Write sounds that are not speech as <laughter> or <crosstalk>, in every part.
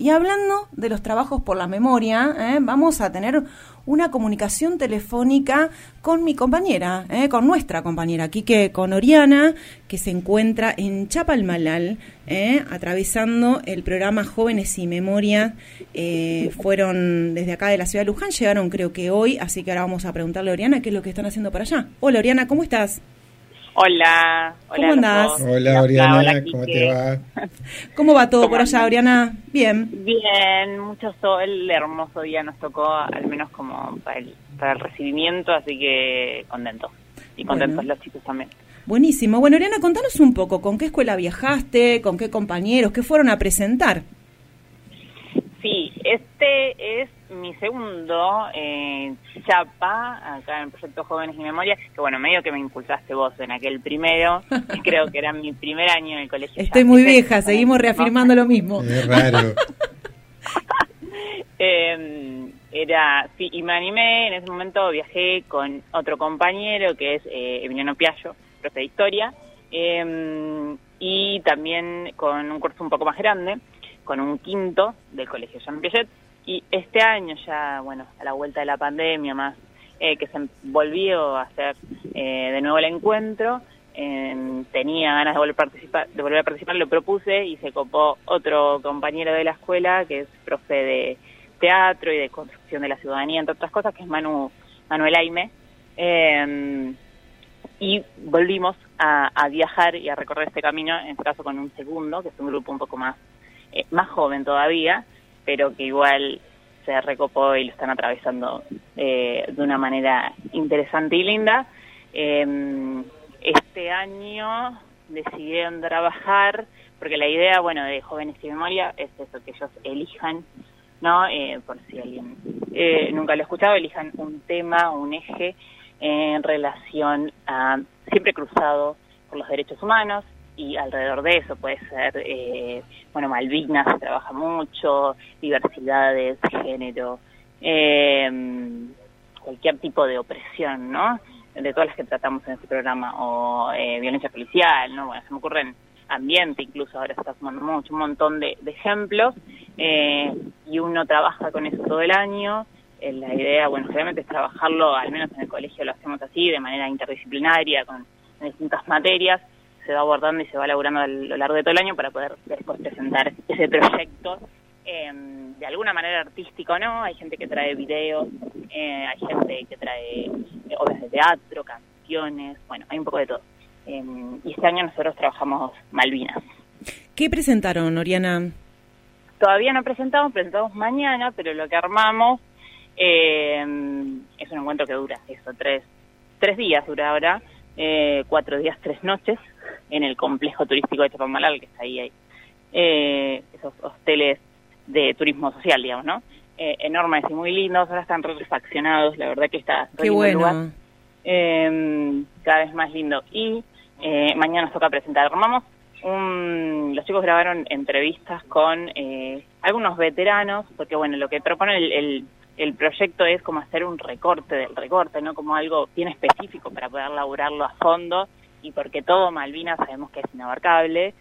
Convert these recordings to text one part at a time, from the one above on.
Y hablando de los trabajos por la memoria, ¿eh? vamos a tener una comunicación telefónica con mi compañera, ¿eh? con nuestra compañera Quique, con Oriana, que se encuentra en Chapalmalal, ¿eh? atravesando el programa Jóvenes y Memoria. fueron desde acá de la ciudad de Luján, llegaron creo que hoy, así que ahora vamos a preguntarle a Oriana qué es lo que están haciendo para allá. Hola Oriana, ¿cómo estás? Hola, ¿Cómo andás? Hola, Oriana, ¿cómo te va? <laughs> ¿Cómo va todo por allá, Oriana? Bien. Bien, mucho sol, hermoso día nos tocó, al menos como para el, para el recibimiento, así que contento. Y contentos los chicos también. Buenísimo. Bueno, Oriana, contanos un poco, ¿con qué escuela viajaste? ¿Con qué compañeros? ¿Qué fueron a presentar? Sí, este es mi segundo eh, chapa acá en el proyecto Jóvenes y Memoria, que bueno, medio que me impulsaste vos en aquel primero, <laughs> y creo que era mi primer año en el colegio. Estoy muy vieja, seguimos reafirmando lo mismo. Es raro. <laughs> Em, era, sí, y me animé, en ese momento viajé con otro compañero que es eh, Emiliano Piallo, profe de Historia, em, y también con un curso un poco más grande, con un quinto del Colegio Jean Piaget, y este año ya, bueno, a la vuelta de la pandemia más, eh, que se volvió a hacer eh, de nuevo el encuentro, tenía ganas de volver, a participar, de volver a participar, lo propuse y se copó otro compañero de la escuela que es profe de teatro y de construcción de la ciudadanía, entre otras cosas, que es Manu, Manuel Aime. Em, y volvimos a, a, viajar y a recorrer este camino, en este caso con un segundo, que es un grupo un poco más, eh, más joven todavía, pero que igual se recopó y lo están atravesando eh, de una manera interesante y linda. Em, este año decidieron trabajar, porque la idea, bueno, de Jóvenes y Memoria es eso, que ellos elijan, ¿no? Eh, por si alguien eh, nunca lo ha escuchado, elijan un tema, un eje en relación a, siempre cruzado por los derechos humanos, y alrededor de eso puede ser, eh, bueno, Malvinas se trabaja mucho, diversidades, género, eh, cualquier tipo de opresión, ¿no? De todas las que tratamos en este programa, o eh, violencia policial, ¿no? Bueno, se me ocurren ambiente, incluso ahora se está sumando mucho, un montón de, ejemplos, y uno trabaja con eso todo el año. la idea, bueno, realmente es trabajarlo, al menos en el colegio lo hacemos así, de manera interdisciplinaria, con distintas materias, se va abordando y se va elaborando a lo largo de todo el año para poder después presentar ese proyecto em, de alguna manera artístico, ¿no? Hay gente que trae videos, eh, hay gente que trae eh, obras de teatro, canciones, bueno, hay un poco de todo. Em, y este año nosotros trabajamos Malvinas. ¿Qué presentaron, Oriana? Todavía no presentamos, presentamos mañana, pero lo que armamos em, es un encuentro que dura eso, tres, tres días dura ahora, eh, cuatro días, tres noches, en el complejo turístico de Chapamalal, que está ahí, ahí. Eh, esos hosteles de turismo social, digamos, ¿no? Eh, enormes y muy lindos, ahora están refaccionados, la verdad que está... Qué bueno. Em, cada vez más lindo. Y eh, mañana nos toca presentar. Armamos un, los chicos grabaron entrevistas con eh, algunos veteranos, porque bueno, lo que propone el, el, el, proyecto es como hacer un recorte del recorte, ¿no? Como algo bien específico para poder laburarlo a fondo y porque todo Malvinas sabemos que es inabarcable,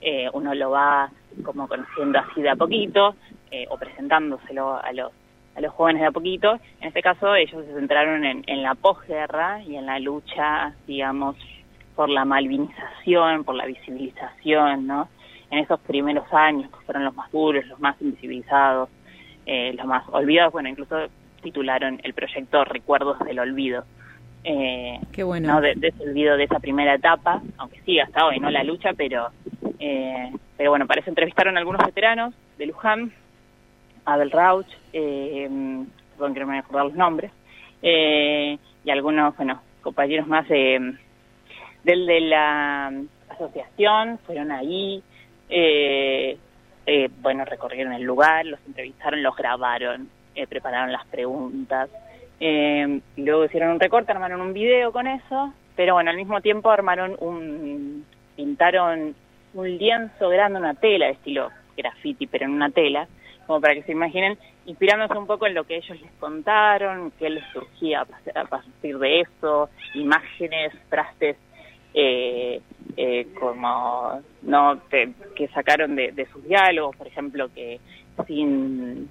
eh, uno lo va como conociendo así de a poquito eh, o presentándoselo a los a los jóvenes de a poquito. En este caso ellos se centraron en, la posguerra y en la lucha, digamos, por la malvinización, por la visibilización, ¿no? En esos primeros años que fueron los más duros, los más invisibilizados, eh, los más olvidados, bueno, incluso titularon el proyecto Recuerdos del Olvido. Eh, Qué bueno. ¿no? De, de, olvido de esa primera etapa, aunque sí, hasta hoy, ¿no? La lucha, pero, eh, pero bueno, para eso entrevistaron a algunos veteranos de Luján, Abel Rauch, eh, perdón que no me voy a acordar los nombres, eh, y algunos, bueno, compañeros más eh, del de la asociación, fueron ahí, eh, eh, bueno, recorrieron el lugar, los entrevistaron, los grabaron, eh, prepararon las preguntas, eh, luego hicieron un recorte, armaron un video con eso, pero bueno, al mismo tiempo armaron un, pintaron un lienzo grande, una tela de estilo graffiti, pero en una tela, como para que se imaginen, inspirándose un poco en lo que ellos les contaron, qué les surgía a partir de eso, imágenes, frastes eh, eh, como no que, que sacaron de, de, sus diálogos, por ejemplo, que sin,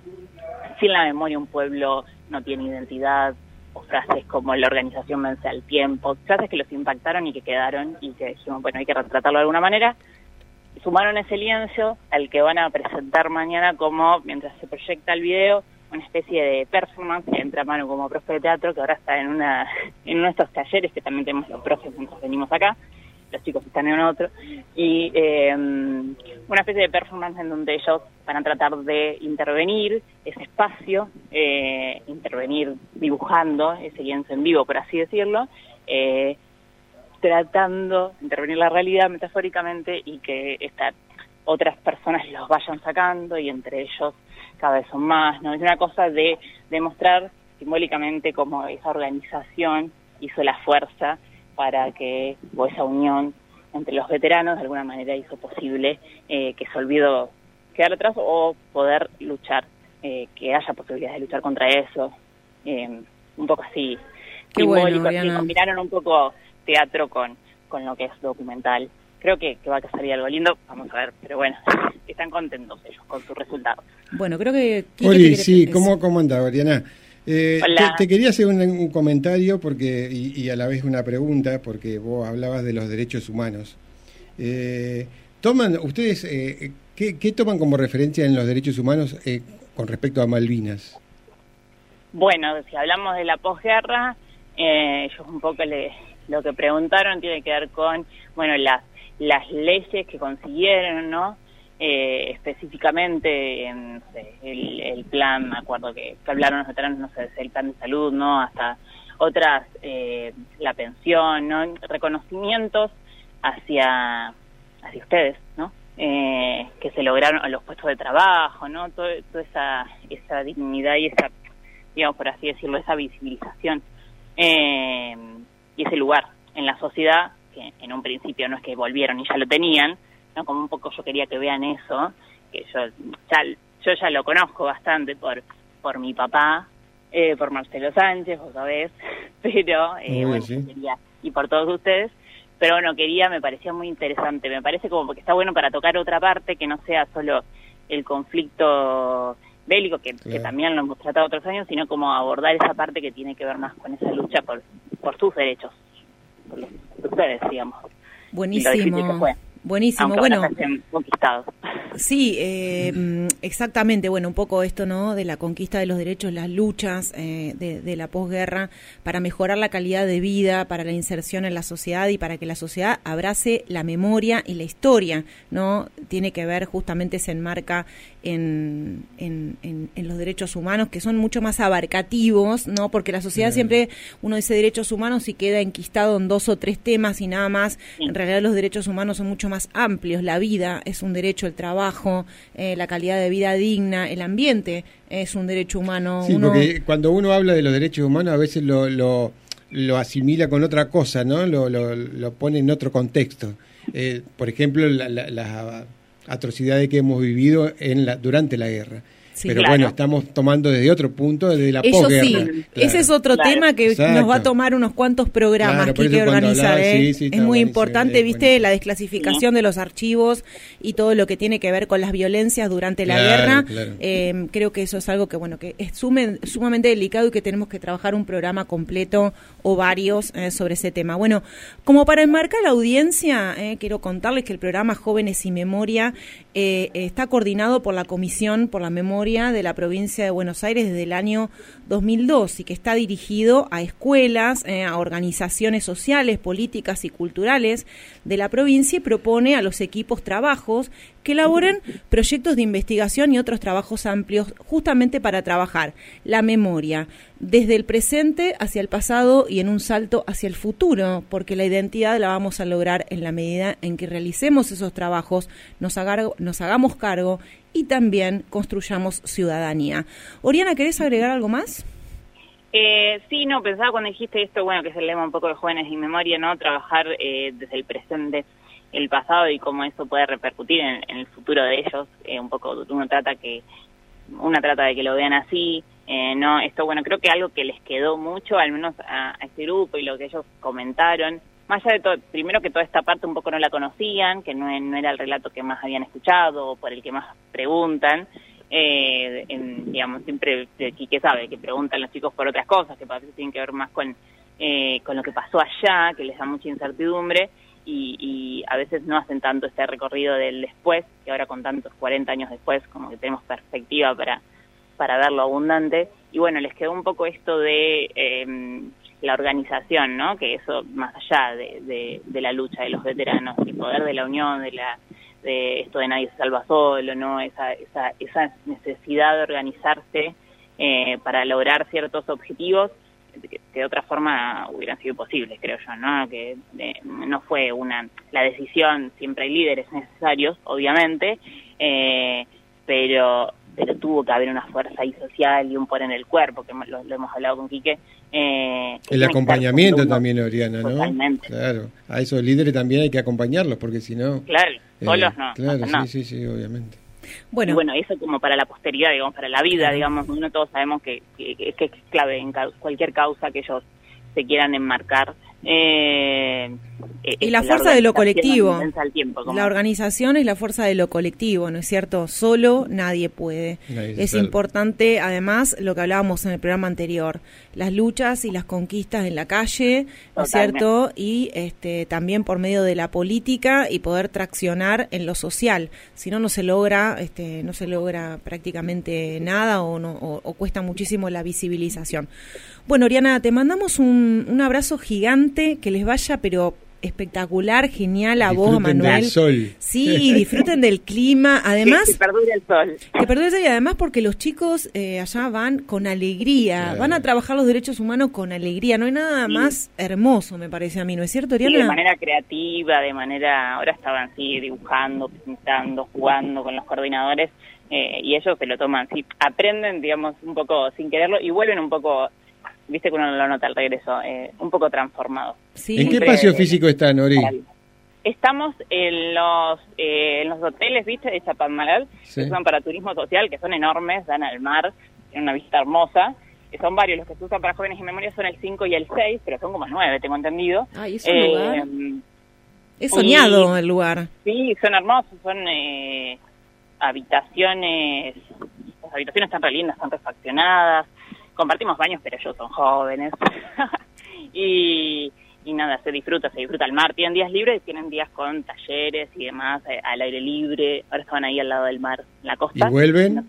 sin la memoria un pueblo no tiene identidad, o frases como la organización vence al tiempo, frases que los impactaron y que quedaron y que dijimos, bueno, hay que retratarlo de alguna manera. Sumaron ese lienzo al que van a presentar mañana como, mientras se proyecta el video, una especie de performance que entra mano como profe de teatro, que ahora está en una <laughs> en uno de estos talleres que también tenemos los profes mientras venimos acá, los chicos están en otro, y eh, una especie de performance en donde ellos van a tratar de intervenir ese espacio, eh, intervenir dibujando ese lienzo en vivo, por así decirlo, eh, tratando de intervenir la realidad metafóricamente y que estas otras personas los vayan sacando y entre ellos cada vez son más, ¿no? Es una cosa de demostrar simbólicamente cómo esa organización hizo la fuerza para que, o esa unión entre los veteranos de alguna manera hizo posible eh, que se olvidó quedar atrás o poder luchar, eh, que haya posibilidades de luchar contra eso, eh, un poco así, Qué simbólico, bueno, así, combinaron un poco teatro con, con lo que es documental. Creo que, que va a salir algo lindo, vamos a ver, pero bueno, están contentos ellos con su resultado. Bueno, creo que... Quiere- sí, ¿cómo, cómo anda, Oriana? Eh, te quería hacer un, un comentario porque y, y a la vez una pregunta, porque vos hablabas de los derechos humanos. Eh, ¿Toman, ustedes, eh, ¿qué, toman como referencia en los derechos humanos eh, con respecto a Malvinas? Bueno, si hablamos de la posguerra, eh, ellos un poco le, lo que preguntaron tiene que ver con, bueno, las, las leyes que consiguieron, ¿no? Eh, específicamente en no sé, el, el plan, me acuerdo que, hablaron los veteranos, no sé, el plan de salud, ¿no? Hasta otras, eh, la pensión, ¿no? Reconocimientos hacia, hacia ustedes, ¿no? Eh, que se lograron, los puestos de trabajo, ¿no? Todo, toda esa, esa dignidad y esa digamos por así decirlo, esa visibilización eh, y ese lugar en la sociedad, que en un principio no es que volvieron y ya lo tenían, ¿no? como un poco yo quería que vean eso, que yo ya, yo ya lo conozco bastante por, por mi papá, eh, por Marcelo Sánchez, vos sabés, <laughs> pero eh, Muy bueno, bien, sí. quería, y por todos ustedes, pero bueno, quería, me parecía muy interesante, me parece como porque está bueno para tocar otra parte que no sea solo el conflicto bélico, que, que también lo hemos tratado otros años, sino como abordar esa parte que tiene que ver más con esa lucha por, por sus derechos, por los de ustedes, digamos. Que Buenísimo. Buenísimo. aunque Bueno, conquistados. Sí, eh, mm, exactamente. Bueno, un poco esto, ¿no? De la conquista de los derechos, las luchas eh, de, de la posguerra para mejorar la calidad de vida, para la inserción en la sociedad y para que la sociedad abrace la memoria y la historia, ¿no? Tiene que ver, justamente se enmarca en, en, en- en los derechos humanos que son mucho más abarcativos, ¿no? Porque la sociedad siempre, uno dice derechos humanos y queda enquistado en dos o tres temas y nada más. En realidad los derechos humanos son mucho más amplios. La vida es un derecho, el trabajo, eh, la calidad de vida digna, el ambiente es un derecho humano. Sí, Uno- porque cuando uno habla de los derechos humanos a veces lo, lo, lo asimila con otra cosa, ¿no? Lo, lo, lo pone en otro contexto. Eh, por ejemplo, la- la- las atrocidades que hemos vivido en la, durante la guerra. Sí. Pero Claro. bueno, estamos tomando desde otro punto, desde la Eso posguerra. sí, Claro. ese es otro Claro. tema que Exacto. nos va a tomar unos cuantos programas que hay que organizar. hablaba- ¿eh? sí, sí, es muy importante, es viste, buenísimo. la desclasificación de los archivos y todo lo que tiene que ver con las violencias durante la guerra. claro. Eh, creo que eso es algo que bueno que es sumen- sumamente delicado y que tenemos que trabajar un programa completo o varios eh, sobre ese tema. Bueno, como para enmarcar la audiencia, eh, quiero contarles que el programa Jóvenes y Memoria eh, está coordinado por la Comisión por la Memoria de la provincia de Buenos Aires desde el año 2002 y que está dirigido a escuelas, eh, a organizaciones sociales, políticas y culturales de la provincia y propone a los equipos trabajos que elaboren proyectos de investigación y otros trabajos amplios justamente para trabajar la memoria desde el presente hacia el pasado y en un salto hacia el futuro, porque la identidad la vamos a lograr en la medida en que realicemos esos trabajos, nos, hagamos cargo y también construyamos ciudadanía. Oriana, ¿querés agregar algo más? Eh, sí, no, pensaba cuando dijiste esto, bueno, que es el lema un poco de Jóvenes y Memoria, ¿no? Trabajar eh, desde el presente, el pasado y cómo eso puede repercutir en, el futuro de ellos. Eh, un poco uno trata que una trata de que lo vean así, eh, no, esto, bueno, creo que algo que les quedó mucho, al menos a, este grupo y lo que ellos comentaron, más allá de todo, primero que toda esta parte un poco no la conocían, que no, no era el relato que más habían escuchado o por el que más preguntan, eh, en, digamos, siempre que sabe, que preguntan los chicos por otras cosas, que parece que tienen que ver más con, eh, con lo que pasó allá, que les da mucha incertidumbre, y, a veces no hacen tanto este recorrido del después, que ahora con tantos 40 años después, como que tenemos perspectiva para, para ver lo abundante. Y bueno, les quedó un poco esto de eh, la organización, ¿no? Que eso, más allá de, de, la lucha de los veteranos, el poder de la unión, de la de esto de nadie se salva solo, ¿no? Esa, esa, esa necesidad de organizarse eh, para lograr ciertos objetivos que, de otra forma hubieran sido posibles, creo yo, ¿no? Que no fue una la decisión, siempre hay líderes necesarios, obviamente, eh, pero pero tuvo que haber una fuerza ahí social y un poder en el cuerpo, que lo, hemos hablado con Quique. Eh, el acompañamiento también, Oriana, ¿no? Totalmente. Claro, a esos líderes también hay que acompañarlos, porque si no... Claro, solos no. Claro, sí, sí, sí, obviamente. Bueno. bueno, eso como para la posteridad, digamos, para la vida, digamos, no todos sabemos que, que, que es clave en cualquier causa que ellos se quieran enmarcar. Eh, eh, y la fuerza de lo colectivo. la organización es la fuerza de lo colectivo, ¿no es cierto? Solo nadie puede. es importante, además, lo que hablábamos en el programa anterior, las luchas y las conquistas en la calle, ¿no es cierto? Y este, también por medio de la política y poder traccionar en lo social. Si no, no se logra, este, no se logra prácticamente nada o, no, o cuesta muchísimo la visibilización. Bueno, Oriana, te mandamos un, un abrazo gigante, que les vaya, pero espectacular, genial a vos, Manuel. Del sol. Sí, disfruten del clima. <laughs> Además, que, perdure el sol. Que perdure el sol y además porque los chicos eh, allá van con alegría, van a trabajar los derechos humanos con alegría. No hay nada más hermoso, me parece a mí, ¿no es cierto, Oriana? de manera creativa, de manera. Ahora estaban así dibujando, pintando, jugando con los coordinadores eh, y ellos se lo toman, sí, aprenden, digamos, un poco sin quererlo y vuelven un poco viste que uno lo nota al regreso, eh, un poco transformado. ¿En qué espacio físico están, Ori? Estamos en los eh, en los hoteles, viste, de Chapadmalal, que son para turismo social, que son enormes, dan al mar, tienen una vista hermosa. Son varios los que se usan para jóvenes y memoria, son el 5 y el 6, pero son como 9, tengo entendido. Ay, es un lugar. Eh, soñado el lugar. Sí, son hermosos, son habitaciones, las habitaciones están re lindas, están refaccionadas, compartimos baños, pero ellos son jóvenes. <laughs> y, nada, se disfruta, se disfruta el mar. Tienen días libres, tienen días con talleres y demás, eh, al aire libre. Ahora estaban ahí al lado del mar, en la costa. ¿Y vuelven?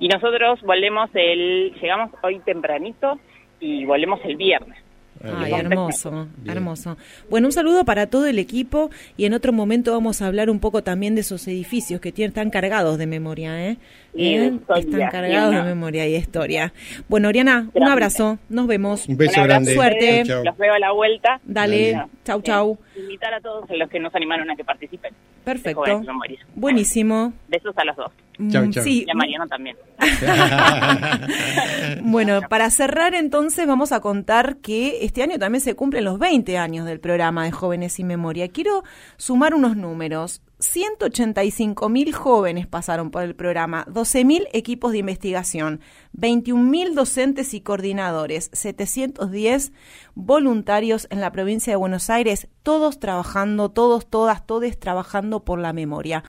y nosotros volvemos el, llegamos hoy tempranito y volvemos el viernes. Ay, hermoso, hermoso. Bueno, un saludo para todo el equipo y en otro momento vamos a hablar un poco también de esos edificios que tienen, están cargados de memoria, ¿eh? ¿Eh? están cargados de memoria y historia. Bueno, Oriana, un abrazo, nos vemos. Un beso grande. Suerte. Los veo a la vuelta. Dale, chau, chau. Invitar a todos los que nos animaron a que participen. Perfecto. Buenísimo. Besos a los dos. Chau, chau. Sí. Y a Mariano también. <laughs> bueno, para cerrar entonces vamos a contar que este año también se cumplen los 20 años del programa de Jóvenes sin Memoria. Quiero sumar unos números. 185 mil jóvenes pasaron por el programa, 12 mil equipos de investigación, 21 mil docentes y coordinadores, 710 voluntarios en la provincia de Buenos Aires, todos trabajando, todos, todas, todes trabajando por la memoria.